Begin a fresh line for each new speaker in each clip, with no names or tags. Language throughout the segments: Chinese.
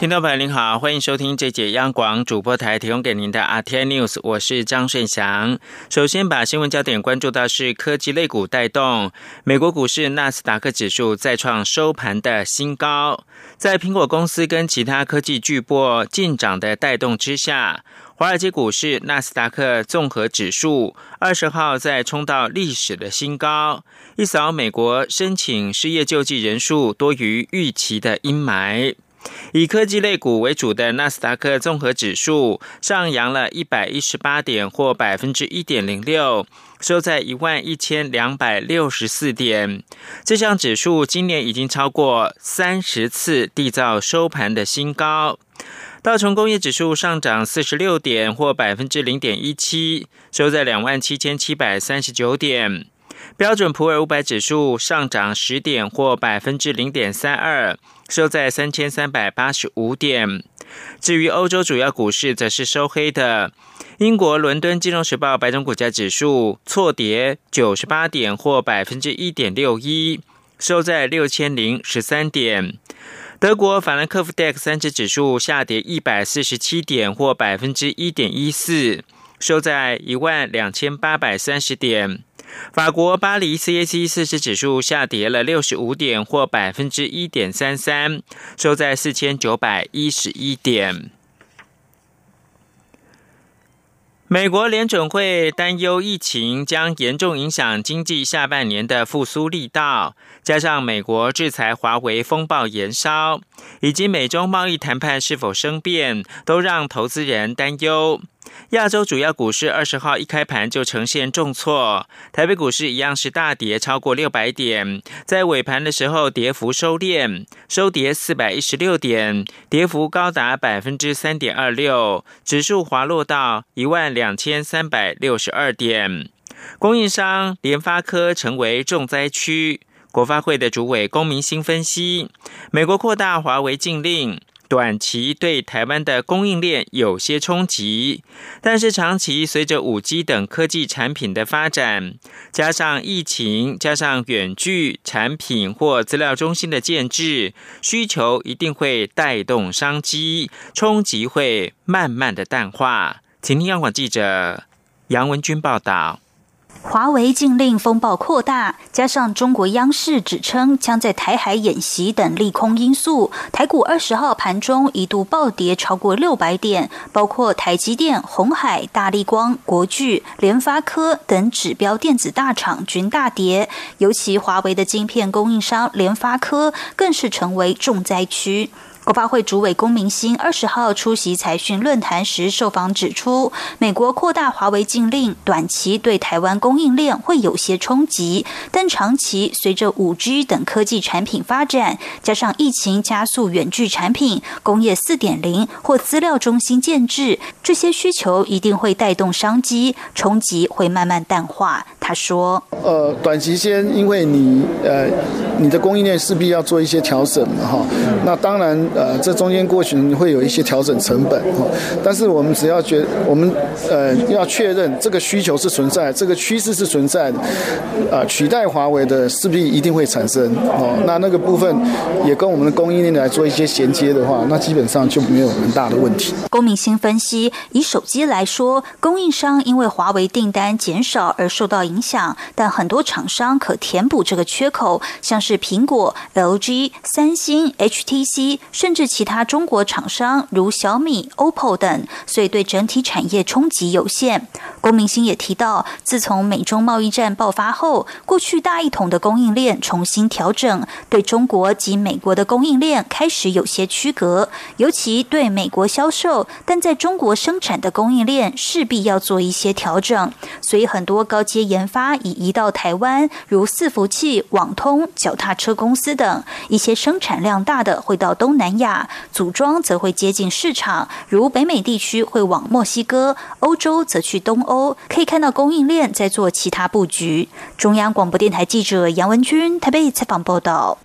听众朋友您好，欢迎收听这节央广主播台提供给您的 RT News，我是张顺祥。首先把新闻焦点关注到是科技类股带动，美国股市纳斯达克指数再创收盘的新高，在苹果公司跟其他科技巨擘进涨的带动之下，华尔街股市纳斯达克综合指数二十号再冲到历史的新高，一扫美国申请失业救济人数多于预期的阴霾。以科技类股为主的纳斯达克综合指数上扬了一百一十八点，或百分之一点零六，收在一万一千两百六十四点。这项指数今年已经超过三十次缔造收盘的新高。道琼工业指数上涨四十六点，或百分之零点一七，收在两万七千七百三十九点。标准普尔五百指数上涨十点，或百分之零点三二，收在三千三百八十五点。至于欧洲主要股市，则是收黑的。英国伦敦金融时报白种股价指数错跌九十八点，或百分之一点六一，收在六千零十三点。德国法兰克福 DAX 三只指数下跌一百四十七点，或百分之一点一四，收在一万两千八百三十点。法国巴黎 CAC 四十指数下跌了六十五点，或百分之一点三三，收在四千九百一十一点。美国联准会担忧疫情将严重影响经济下半年的复苏力道，加上美国制裁华为风暴延烧，以及美中贸易谈判是否生变，都让投资人担忧。亚洲主要股市二十号一开盘就呈现重挫，台北股市一样是大跌超过六百点，在尾盘的时候跌幅收敛，收跌四百一十六点，跌幅高达百分之三点二六，指数滑落到一万两千三百六十二点。供应商联发科成为重灾区，国发会的主委龚明鑫分析，美国扩大华为禁令。短期对台湾的供应链有些冲击，但是长期随着五 G 等科技产品的发展，加上疫情，加上远距产品或资料中心的建制，需求一定会带动商机，冲击会慢慢的淡化。请听央广记者杨文军报道。
华为禁令风暴扩大，加上中国央视指称将在台海演习等利空因素，台股二十号盘中一度暴跌超过六百点，包括台积电、红海、大立光、国巨、联发科等指标电子大厂均大跌，尤其华为的晶片供应商联发科更是成为重灾区。国发会主委龚明鑫二十号出席财讯论坛时受访指出，美国扩大华为禁令，短期对台湾供应链会有些冲击，但长期随着五 G 等科技产品发展，加上疫情加速远距产品、工业四点零或资料中心建制，这些需求一定会带动商机，冲击会慢慢淡化。他说：“
呃，短期先，因为你呃，你的供应链势必要做一些调整嘛，哈。那当然，呃，这中间过程会有一些调整成本，哦。但是我们只要觉，我们呃要确认这个需求是存在，这个趋势是存在的，啊，取代华为的势必一定会产生，哦。那那个部分也跟我们的供应链来做一些衔接的话，那基本上就没有很大的问题。”
龚明星分析，以手机来说，供应商因为华为订单减少而受到影。响，但很多厂商可填补这个缺口，像是苹果、LG、三星、HTC，甚至其他中国厂商如小米、OPPO 等，所以对整体产业冲击有限。郭明星也提到，自从美中贸易战爆发后，过去大一统的供应链重新调整，对中国及美国的供应链开始有些区隔，尤其对美国销售，但在中国生产的供应链势必要做一些调整，所以很多高阶研发已移到台湾，如伺服器、网通、脚踏车公司等；一些生产量大的会到东南亚，组装则会接近市场，如北美地区会往墨西哥，欧洲则去东欧。可以看到供应链在做其他布局。中央广播电台记者杨文军台北采访报道。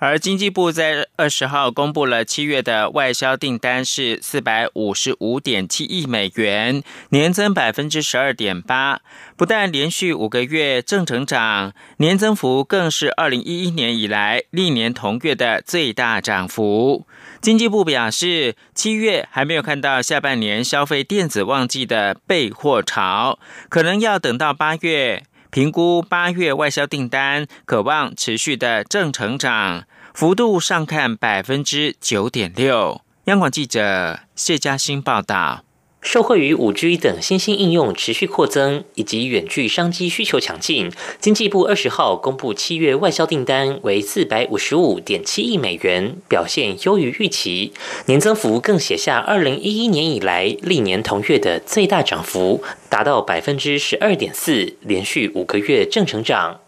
而经济部在二十号公布了七月的外销订单是四百五十五点七亿美元，年增百分之十二点八，不但连续五个月正成长，年增幅更是二零一一年以来历年同月的最大涨幅。经济部表示，七月还没有看到下半年消费电子旺季的备货潮，可能要等到八月。评估八月外销订单，渴望持续的正成长幅度上看百分之九点六。央广记者谢嘉欣报道。
受惠于五 G 等新兴应用持续扩增，以及远距商机需求强劲，经济部二十号公布七月外销订单为四百五十五点七亿美元，表现优于预期，年增幅更写下二零一一年以来历年同月的最大涨幅，达到百分之十二点四，连续五个月正成长。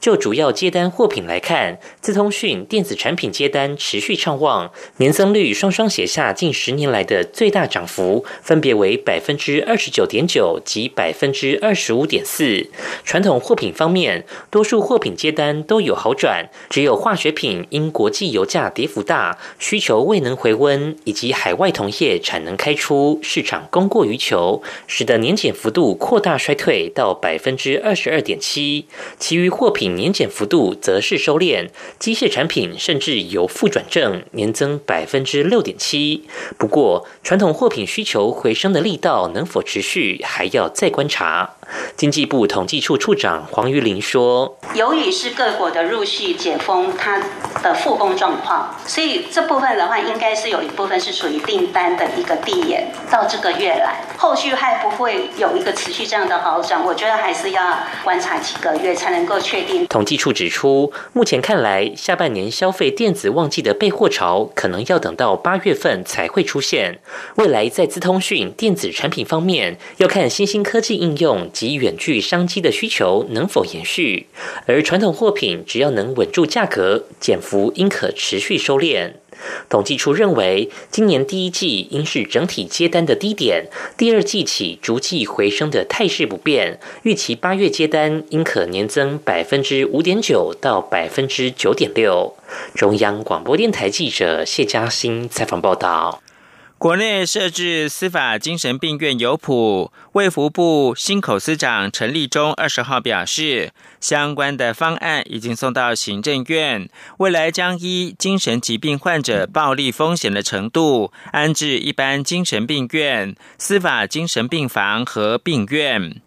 就主要接单货品来看，资通讯电子产品接单持续畅旺，年增率双双写下近十年来的最大涨幅，分别为百分之二十九点九及百分之二十五点四。传统货品方面，多数货品接单都有好转，只有化学品因国际油价跌幅大，需求未能回温，以及海外同业产能开出，市场供过于求，使得年减幅度扩大衰退到百分之二十二点七。其余。货品年减幅度则是收敛，机械产品甚至由负转正，年增百分之六点七。不过，传统货品需求回升的力道能否持续，还要再观察。经济部统计处处长黄玉玲说：“由于是各国的陆续解封，它的复工状况，所以这部分的话，应该是有一部分是属于订单的一个递延到这个月来，后续还不会有一个持续这样的好转。我觉得还是要观察几个月才能够确定。”统计处指出，目前看来，下半年消费电子旺季的备货潮可能要等到八月份才会出现。未来在资通讯电子产品方面，要看新兴科技应用。及远距商机的需求能否延续，而传统货品只要能稳住价格，减幅应可持续收敛。统计处认为，今年第一季应是整体接单的低点，第二季起逐季回升的态势不变，预期八月接单应可年增百分之五点九到百分之九点六。中央广播电台记者谢嘉欣采访报道。
国内设置司法精神病院有谱，卫福部新口司长陈立忠二十号表示，相关的方案已经送到行政院，未来将依精神疾病患者暴力风险的程度，安置一般精神病院、司法精神病房和病院。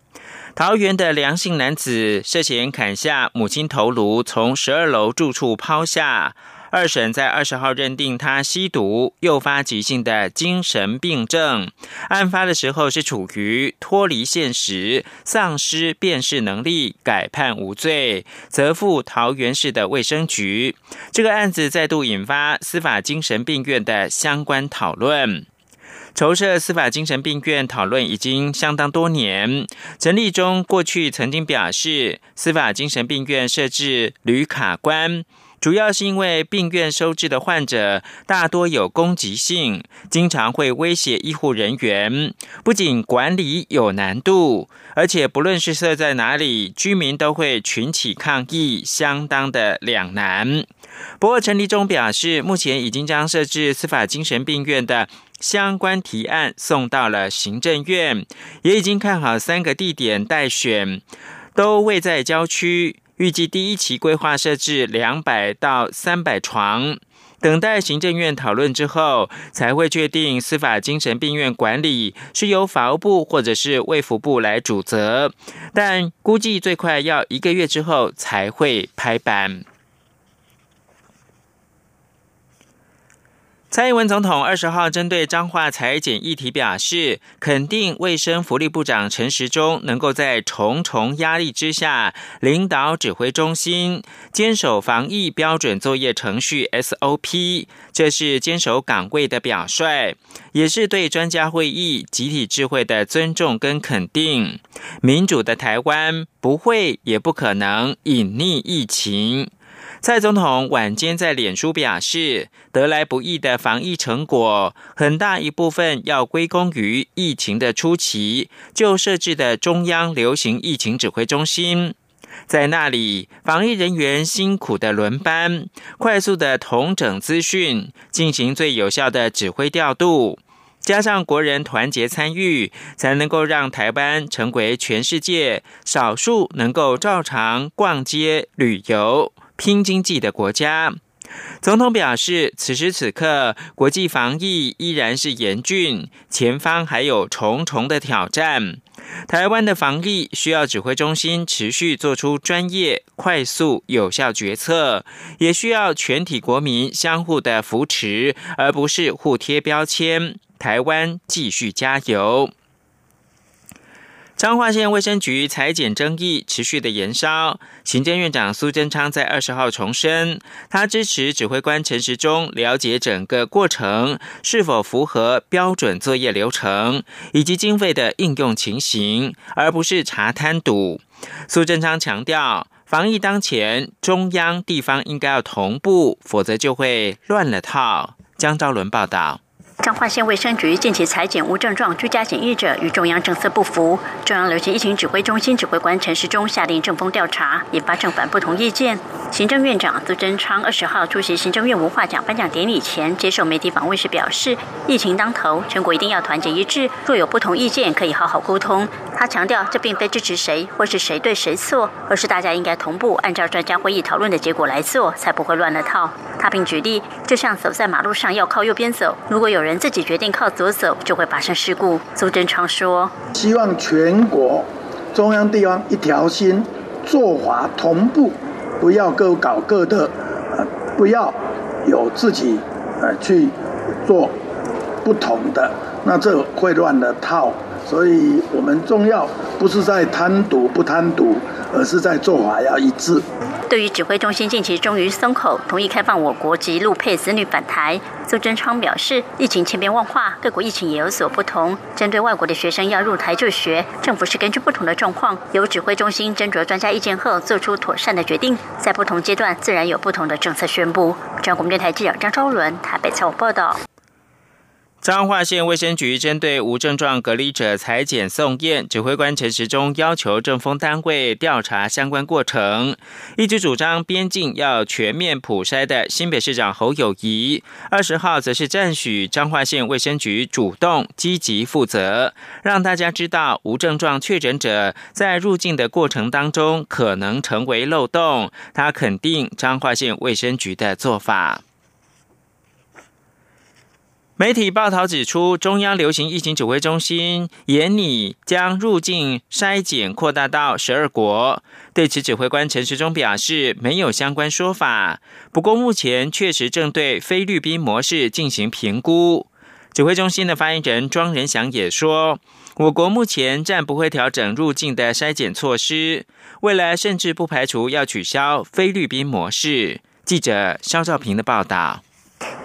桃园的梁姓男子涉嫌砍下母亲头颅，从十二楼住处抛下。二审在二十号认定他吸毒诱发急性的精神病症，案发的时候是处于脱离现实、丧失辨识能力，改判无罪，责付桃园市的卫生局。这个案子再度引发司法精神病院的相关讨论。筹设司法精神病院讨论已经相当多年。陈立忠过去曾经表示，司法精神病院设置旅卡关。主要是因为病院收治的患者大多有攻击性，经常会威胁医护人员，不仅管理有难度，而且不论是设在哪里，居民都会群起抗议，相当的两难。不过陈立忠表示，目前已经将设置司法精神病院的相关提案送到了行政院，也已经看好三个地点待选，都位在郊区。预计第一期规划设置两百到三百床，等待行政院讨论之后，才会确定司法精神病院管理是由法务部或者是卫福部来主责，但估计最快要一个月之后才会拍板。蔡英文总统二十号针对彰化裁剪议题表示，肯定卫生福利部长陈时中能够在重重压力之下领导指挥中心，坚守防疫标准作业程序 SOP，这是坚守岗位的表率，也是对专家会议集体智慧的尊重跟肯定。民主的台湾不会也不可能隐匿疫情。蔡总统晚间在脸书表示，得来不易的防疫成果，很大一部分要归功于疫情的初期就设置的中央流行疫情指挥中心。在那里，防疫人员辛苦的轮班，快速的统整资讯，进行最有效的指挥调度。加上国人团结参与，才能够让台湾成为全世界少数能够照常逛街、旅游、拼经济的国家。总统表示，此时此刻，国际防疫依然是严峻，前方还有重重的挑战。台湾的防疫需要指挥中心持续做出专业、快速、有效决策，也需要全体国民相互的扶持，而不是互贴标签。台湾继续加油。彰化县卫生局裁剪争议持续的延烧，行政院长苏贞昌在二十号重申，他支持指挥官陈时中了解整个过程是否符合标准作业流程以及经费的应用情形，而不是查贪赌。苏贞昌强调，防疫当前，中央地方应该要同步，否则就会乱了套。江昭伦报道。
彰化县卫生局近期裁减无症状居家检疫者与中央政策不符，中央流行疫情指挥中心指挥官陈时中下令正风调查，引发正反不同意见。行政院长苏贞昌二十号出席行政院文化奖颁奖典礼前接受媒体访问时表示，疫情当头，全国一定要团结一致，若有不同意见可以好好沟通。他强调，这并非支持谁或是谁对谁错，而是大家应该同步按照专家会议讨论的结果来做，才不会乱了套。他并举例，就像走在马路上要靠右边走，如果有人。自己决定靠左走，就会发生事故。苏贞昌说：“
希望全国中央地方一条心，做法同步，不要各搞各的，呃，不要有自己呃去做不同的，那这会乱了套。所以我们重要不是在贪赌不贪赌，而是在做法要一致。”
对于指挥中心近期终于松口，同意开放我国籍陆配子女返台，苏贞昌表示，疫情千变万化，各国疫情也有所不同。针对外国的学生要入台就学，政府是根据不同的状况，由指挥中心斟酌专家意见后，做出妥善的决定。在不同阶段，自然有不同的政策宣布。中央广播电台记者张昭伦台北采访报道。
彰化县卫生局针对无症状隔离者裁剪送验，指挥官陈时中要求政风单位调查相关过程。一直主张边境要全面普筛的新北市长侯友谊，二十号则是赞许彰化县卫生局主动积极负责，让大家知道无症状确诊者在入境的过程当中可能成为漏洞。他肯定彰化县卫生局的做法。媒体报道指出，中央流行疫情指挥中心严拟将入境筛检扩大到十二国。对此，指挥官陈时中表示，没有相关说法。不过，目前确实正对菲律宾模式进行评估。指挥中心的发言人庄仁祥也说，我国目前暂不会调整入境的筛检措施，未来甚至不排除要取消菲律宾模式。记者肖兆平的报道。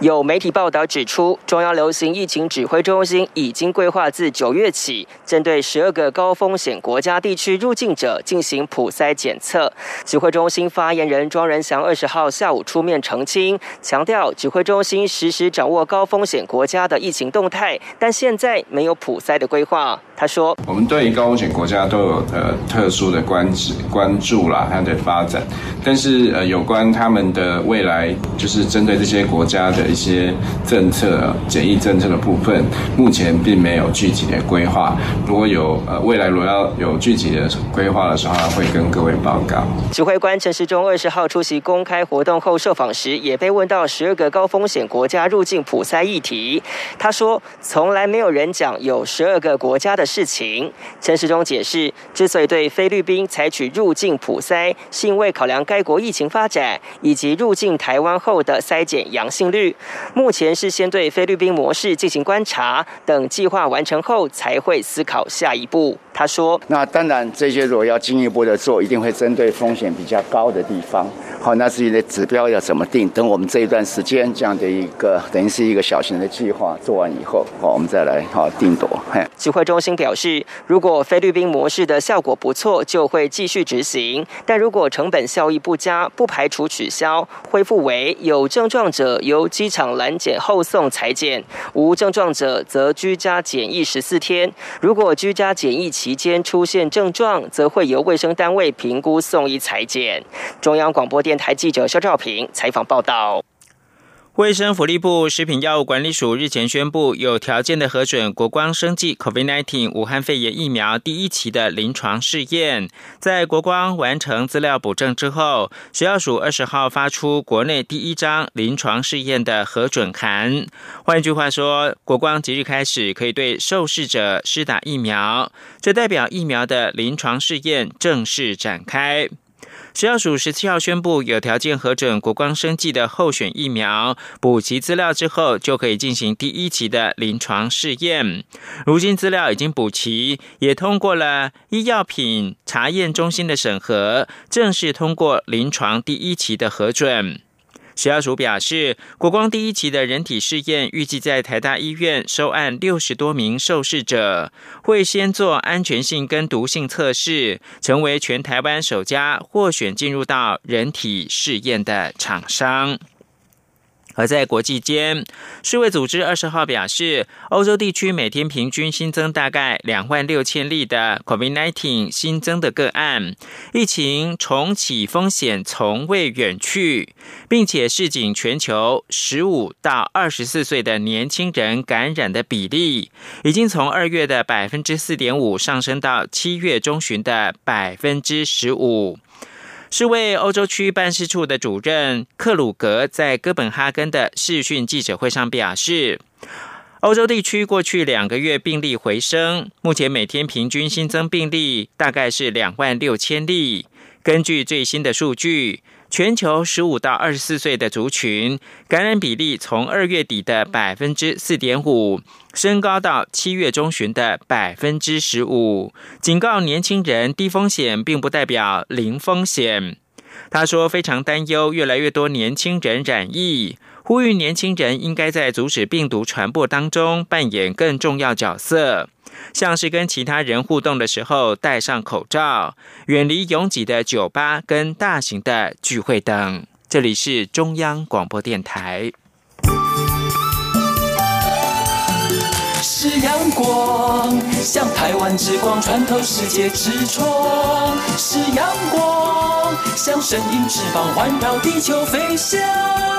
有媒体报道指出，中央流行疫情指挥中心已经规划自九月起，针对十二个高风险国家地区入境者进行普筛检测。指挥中心发言人庄仁祥二十号下午出面澄清，强调指挥中心实时掌握高风险国家的疫情动态，但现在没有普筛的规划。他说：“
我们对于高风险国家都有呃特殊的关关注啦，它的发展，但是呃有关他们的未来，就是针对这些国家。”的一些政策、检疫政策的部分，目前并没有具体的规划。如果有呃未来如果要有具体的规划的时候，会跟各位报告。
指挥官陈时中二十号出席公开活动后受访时，也被问到十二个高风险国家入境普筛议题。他说：“从来没有人讲有十二个国家的事情。”陈时中解释，之所以对菲律宾采取入境普筛，是因为考量该国疫情发展以及入境台湾后的筛检阳性率。目前是先对菲律宾模式进行观察，等计划完成后才会思考下一步。他说：“
那当然，这些如果要进一步的做，一定会针对风险比较高的地方。好，那至于的指标要怎么定？等我们这一段时间这样的一个等于是一个小型的计划做完以后，好，我们再来好定夺。
指挥中心表示，如果菲律宾模式的效果不错，就会继续执行；但如果成本效益不佳，不排除取消，恢复为有症状者由机场拦检后送裁检，无症状者则居家检疫十四天。如果居家检疫期间出现症状，则会由卫生单位评估送医裁检。中央广播电台记者肖兆平采访报道。
卫生福利部食品药物管理署日前宣布，有条件的核准国光生技 COVID-19 武汉肺炎疫苗第一期的临床试验。在国光完成资料补正之后，食药署二十号发出国内第一张临床试验的核准函。换句话说，国光即日开始可以对受试者施打疫苗，这代表疫苗的临床试验正式展开。食药署十七号宣布，有条件核准国光生技的候选疫苗，补齐资料之后，就可以进行第一期的临床试验。如今资料已经补齐，也通过了医药品查验中心的审核，正式通过临床第一期的核准。食药署表示，国光第一期的人体试验预计在台大医院收案六十多名受试者，会先做安全性跟毒性测试，成为全台湾首家获选进入到人体试验的厂商。而在国际间，世卫组织二十号表示，欧洲地区每天平均新增大概两万六千例的 COVID-19 新增的个案，疫情重启风险从未远去，并且市井全球十五到二十四岁的年轻人感染的比例，已经从二月的百分之四点五上升到七月中旬的百分之十五。世卫欧洲区办事处的主任克鲁格在哥本哈根的视讯记者会上表示，欧洲地区过去两个月病例回升，目前每天平均新增病例大概是两万六千例。根据最新的数据。全球十五到二十四岁的族群感染比例从二月底的百分之四点五升高到七月中旬的百分之十五。警告年轻人，低风险并不代表零风险。他说，非常担忧越来越多年轻人染疫，呼吁年轻人应该在阻止病毒传播当中扮演更重要角色。像是跟其他人互动的时候戴上口罩，远离拥挤的酒吧跟大型的聚会等。这里是中央广播电台。是阳光，像台湾之光穿透世界之窗；是阳光，像神鹰翅膀环绕地球飞翔。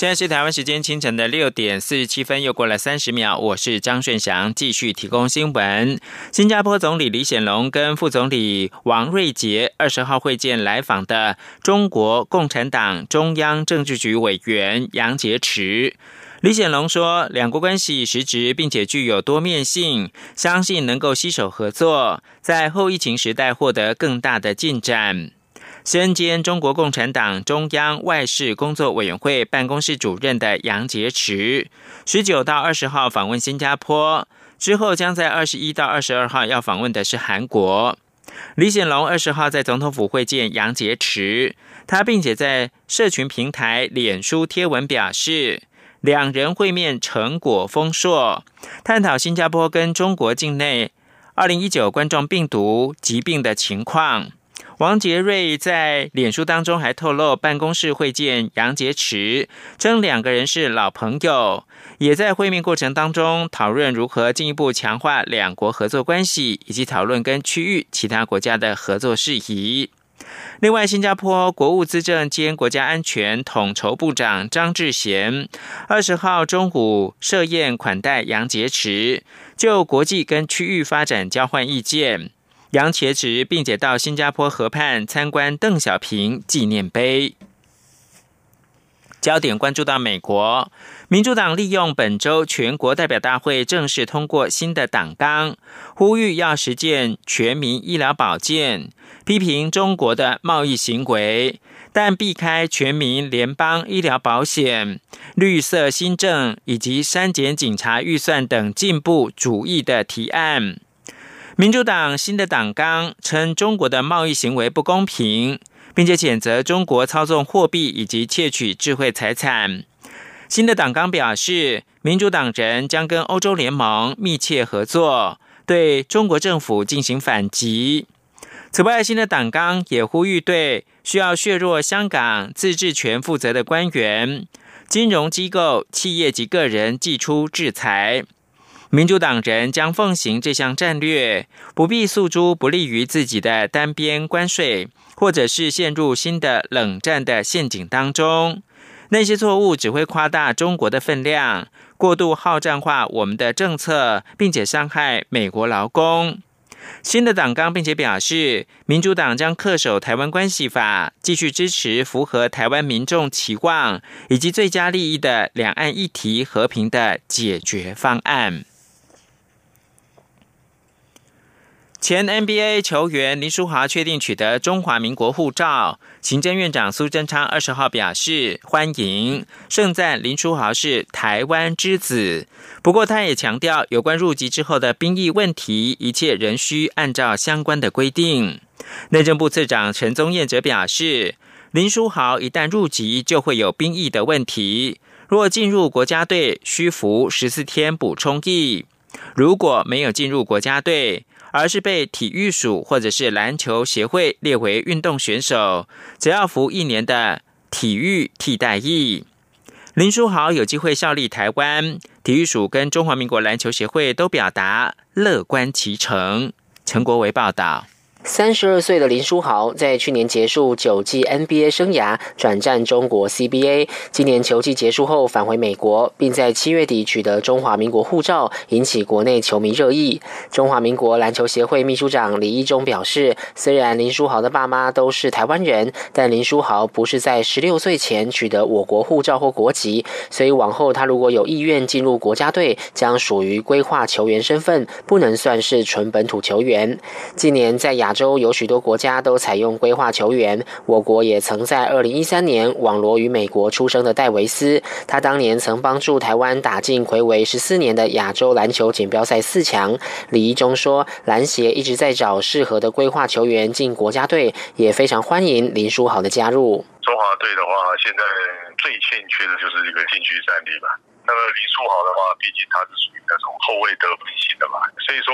现在是台湾时间清晨的六点四十七分，又过了三十秒。我是张顺祥，继续提供新闻。新加坡总理李显龙跟副总理王瑞杰二十号会见来访的中国共产党中央政治局委员杨洁篪。李显龙说，两国关系实质并且具有多面性，相信能够携手合作，在后疫情时代获得更大的进展。身兼中国共产党中央外事工作委员会办公室主任的杨洁篪，十九到二十号访问新加坡，之后将在二十一到二十二号要访问的是韩国。李显龙二十号在总统府会见杨洁篪，他并且在社群平台脸书贴文表示，两人会面成果丰硕，探讨新加坡跟中国境内二零一九冠状病毒疾病的情况。王杰瑞在脸书当中还透露，办公室会见杨洁篪，称两个人是老朋友，也在会面过程当中讨论如何进一步强化两国合作关系，以及讨论跟区域其他国家的合作事宜。另外，新加坡国务资政兼国家安全统筹部长张志贤二十号中午设宴款待杨洁篪，就国际跟区域发展交换意见。杨洁篪，并且到新加坡河畔参观邓小平纪念碑。焦点关注到美国，民主党利用本周全国代表大会正式通过新的党纲，呼吁要实践全民医疗保健，批评中国的贸易行为，但避开全民联邦医疗保险、绿色新政以及删减警察预算等进步主义的提案。民主党新的党纲称中国的贸易行为不公平，并且谴责中国操纵货币以及窃取智慧财产。新的党纲表示，民主党人将跟欧洲联盟密切合作，对中国政府进行反击。此外，新的党纲也呼吁对需要削弱香港自治权负责的官员、金融机构、企业及个人寄出制裁。民主党人将奉行这项战略，不必诉诸不利于自己的单边关税，或者是陷入新的冷战的陷阱当中。那些错误只会夸大中国的分量，过度好战化我们的政策，并且伤害美国劳工。新的党纲并且表示，民主党将恪守《台湾关系法》，继续支持符合台湾民众期望以及最佳利益的两岸议题和平的解决方案。前 NBA 球员林书豪确定取得中华民国护照，行政院长苏贞昌二十号表示欢迎，盛赞林书豪是台湾之子。不过，他也强调有关入籍之后的兵役问题，一切仍需按照相关的规定。内政部次长陈宗彦则表示，林书豪一旦入籍，就会有兵役的问题。若进入国家队，需服十四天补充役；如果没有进入国家队，而是被体育署或者是篮球协会列为运动选手，则要服一年的体育替代役。林书豪有机会效力台湾，体育署跟中华民国篮球协会都表达乐观其成。陈国维报道。
三十二岁的林书豪在去年结束九季 NBA 生涯，转战中国 CBA。今年球季结束后返回美国，并在七月底取得中华民国护照，引起国内球迷热议。中华民国篮球协会秘书长李一中表示，虽然林书豪的爸妈都是台湾人，但林书豪不是在十六岁前取得我国护照或国籍，所以往后他如果有意愿进入国家队，将属于规划球员身份，不能算是纯本土球员。近年在亚亚洲有许多国家都采用规划球员，我国也曾在二零一三年网罗于美国出生的戴维斯，他当年曾帮助台湾打进魁违十四年的亚洲篮球锦标赛四强。李一中说，篮协一直在找适合的规划球员进国家队，也非常欢迎林书豪的加入。中华队的话，现在最欠缺的就是一个禁区战力吧。那么林书豪的话，毕竟他是属于那种后卫得分型的嘛，所以说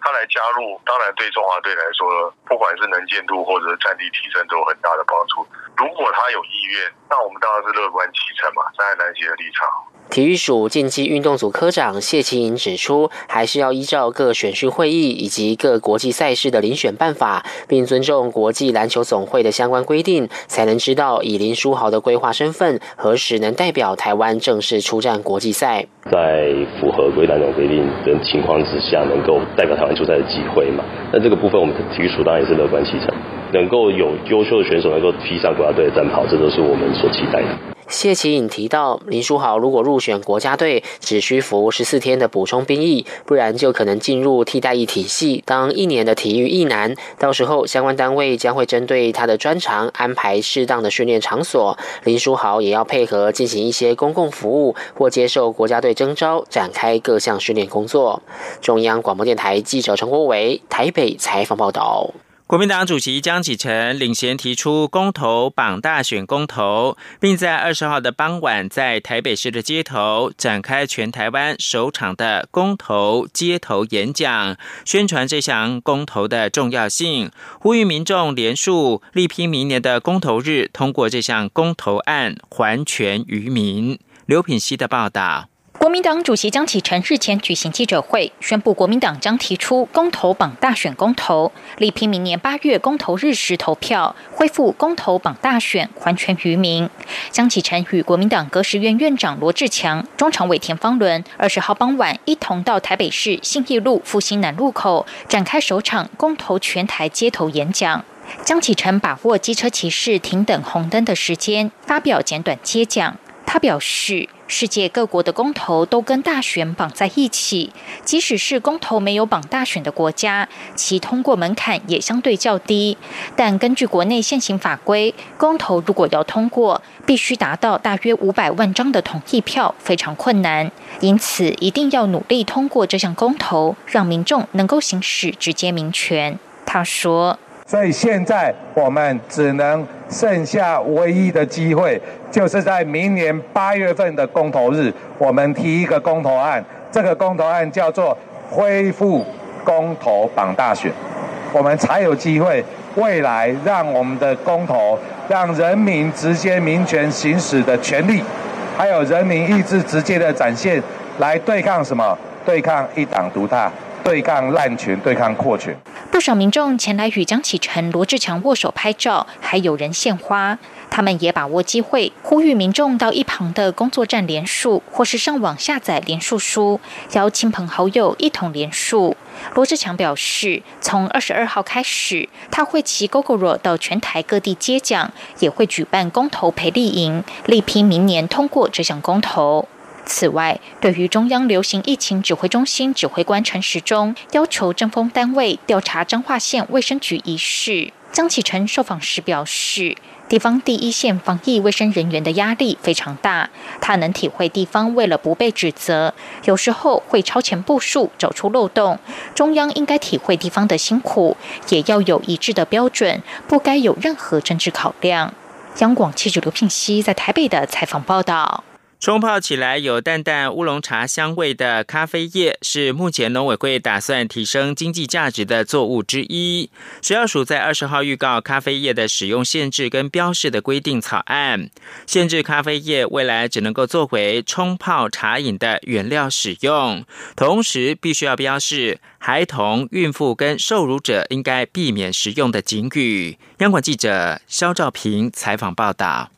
他来加入，当然对中华队来说，不管是能见度或者战力提升，都有很大的帮助。如果他有意愿，那我们当然是乐观其成嘛，站在南协的立场。体育署竞技运动组科长谢其颖指出，还是要依照各选训会议以及各国际赛事的遴选办法，并尊重国际篮球总会的相关规定，才能知道以林书豪的规划身份何时能代表台湾正式出战国际赛。在符合国际篮总规定的情况之下，能够代表台湾出赛的机会嘛？那这个部分，我们体育署当然也是乐观其成，能够有优秀的选手能够披上国家队的战袍，这都是我们所期待的。谢启颖提到，林书豪如果入选国家队，只需服十四天的补充兵役，不然就可能进入替代役体系，当一年的体育役男。到时候相关单位将会针对他的专长安排适当的训练场所。林书豪也要配合进行一些公共服务，或接受国家队征召，展开各项训练工作。中央广播电台记者陈国伟台北采访报道。
国民党主席江启臣领衔提出公投榜大选公投，并在二十号的傍晚在台北市的街头展开全台湾首场的公投街头演讲，宣传这项公投的重要性，呼吁民众联署力拼明年的公投日通过这项公投案，还权于民。刘品熙的报道。
国民党主席江启臣日前举行记者会，宣布国民党将提出公投榜大选公投，力拼明年八月公投日时投票，恢复公投榜大选，还权于民。江启臣与国民党革实院院长罗志强、中常委田方伦二十号傍晚一同到台北市信义路复兴南路口展开首场公投全台街头演讲。江启臣把握机车骑士停等红灯的时间，发表简短接讲。他表示。世界各国的公投都跟大选绑在一起，即使是公投没有绑大选的国家，其通过门槛也相对较低。但根据国内现行法规，公投如果要通过，必须达到大约五百万张的同意票，非常困难。因此，一定要努力通过这项公投，让民众能够行使直接民权。他说。
所以现在我们只能剩下唯一的机会，就是在明年八月份的公投日，我们提一个公投案。这个公投案叫做恢复公投榜大选，我们才有机会未来让我们的公投，让人民直接民权行使的权利，还有人民意志直接的展现，来对抗什么？对抗一党独大。对抗滥权，对抗扩权。
不少民众前来与江启臣、罗志强握手拍照，还有人献花。他们也把握机会，呼吁民众到一旁的工作站连署，或是上网下载连署书，邀亲朋好友一同连署。罗志强表示，从二十二号开始，他会骑 GoGoRo 到全台各地接奖，也会举办公投培力营，力拼明年通过这项公投。此外，对于中央流行疫情指挥中心指挥官陈时中要求政风单位调查彰化县卫生局一事，江启臣受访时表示，地方第一线防疫卫生人员的压力非常大，他能体会地方为了不被指责，有时候会超前部署，走出漏洞。中央应该体会地方的辛苦，也要有一致的标准，不该有任何政治考量。央广记者刘聘熙在台北的采访报道。
冲泡起来有淡淡乌龙茶香味的咖啡叶，是目前农委会打算提升经济价值的作物之一。食药署在二十号预告咖啡叶的使用限制跟标示的规定草案，限制咖啡叶未来只能够作为冲泡茶饮的原料使用，同时必须要标示孩童、孕妇跟受乳者应该避免食用的警语。央广记者肖兆平采访报道。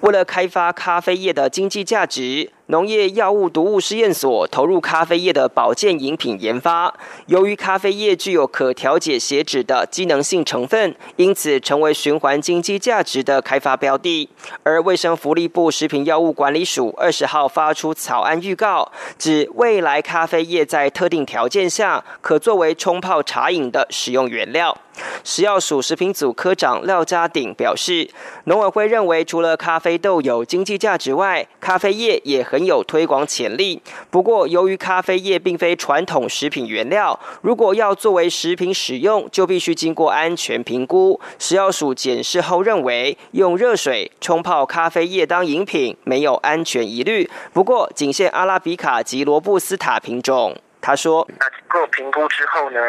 为了开发咖啡叶的经济价值。农业药物毒物试验所投入咖啡叶的保健饮品研发。由于咖啡叶具有可调节血脂的机能性成分，因此成为循环经济价值的开发标的。而卫生福利部食品药物管理署二十号发出草案预告，指未来咖啡叶在特定条件下可作为冲泡茶饮的使用原料。食药署食品组科长廖家鼎表示，农委会认为除了咖啡豆有经济价值外，咖啡叶也很有推广潜力。不过，由于咖啡叶并非传统食品原料，如果要作为食品使用，就必须经过安全评估。食药署检视后认为，用热水冲泡咖啡叶当饮品没有安全疑虑。不过，仅限阿拉比卡及罗布斯塔品种。他说：“那经过评估之后呢？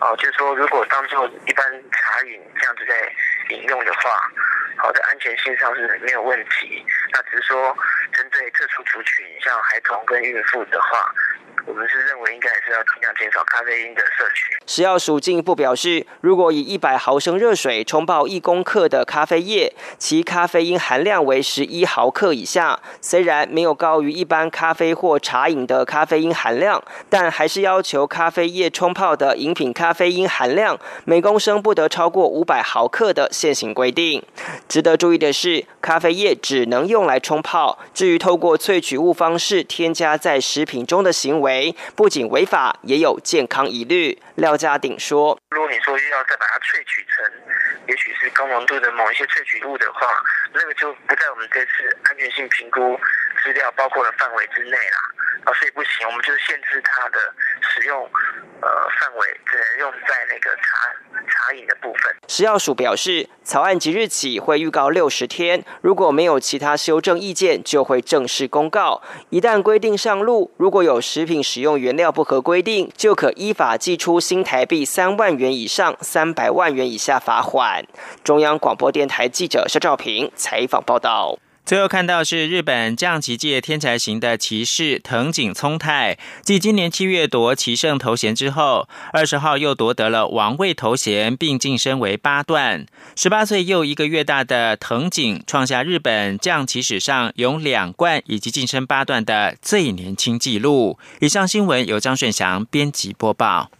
哦，就是说，如果当做一般茶饮这样子在饮用的话，好的安全性上是没有问题。那只是说，针对特殊族群，像孩童跟孕妇的话。”我们是认为应该还是要尽量减少咖啡因的摄取。食药署进一步表示，如果以一百毫升热水冲泡一公克的咖啡液，其咖啡因含量为十一毫克以下，虽然没有高于一般咖啡或茶饮的咖啡因含量，但还是要求咖啡液冲泡的饮品咖啡因含量每公升不得超过五百毫克的现行规定。值得注意的是，咖啡液只能用来冲泡，至于透过萃取物方式添加在食品中的行为。不仅违法，也有健康疑虑。廖家鼎说：“如果你说要再把它萃取成，也许是高浓度的某一些萃取物的话，那个就不在我们这次安全性评估资料包括的范围之内啦。啊，所以不行，我们就限制它的使用，呃，范围只能用在那个茶茶饮的部分。”食药署表示，草案即日起会预告六十天，如果没有其他修正意见，就会正式公告。一旦规定上路，如果有食品使用原料不合规定，就可依法寄出新台币三万元以上三百万元以下罚款。中央广播电台记者肖兆平采访报道。
最后看到是日本将棋界天才型的骑士藤井聪太，继今年七月夺棋圣头衔之后，二十号又夺得了王位头衔，并晋升为八段。十八岁又一个月大的藤井，创下日本将棋史上有两冠以及晋升八段的最年轻纪录。以上新闻由张顺祥编辑播报。